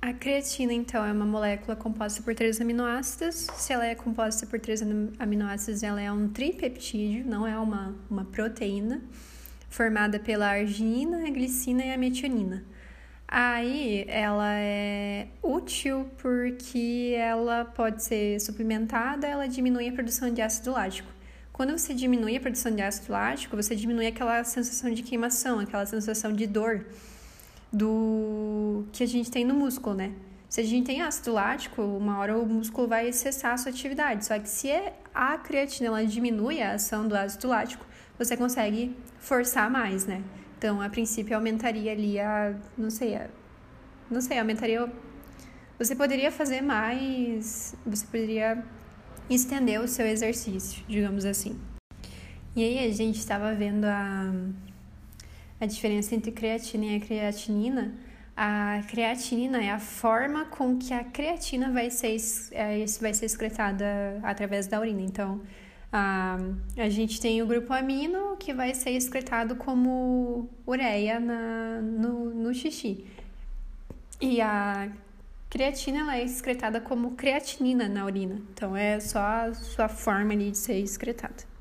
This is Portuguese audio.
A creatina, então, é uma molécula composta por três aminoácidos. Se ela é composta por três aminoácidos, ela é um tripeptídeo, não é uma, uma proteína, formada pela arginina, a glicina e a metionina. Aí ela é útil porque ela pode ser suplementada, ela diminui a produção de ácido lático. Quando você diminui a produção de ácido lático, você diminui aquela sensação de queimação, aquela sensação de dor do que a gente tem no músculo, né? Se a gente tem ácido lático, uma hora o músculo vai cessar a sua atividade. Só que se a creatina ela diminui a ação do ácido lático, você consegue forçar mais, né? Então, a princípio, aumentaria ali a. Não sei, a, não sei, aumentaria. Você poderia fazer mais. Você poderia estender o seu exercício, digamos assim. E aí, a gente estava vendo a, a diferença entre creatina e a creatinina. A creatinina é a forma com que a creatina vai ser, é, vai ser excretada através da urina. Então, a, a gente tem o grupo amino que vai ser excretado como ureia na, no, no xixi. E a creatina ela é excretada como creatinina na urina. Então é só a sua forma ali de ser excretada.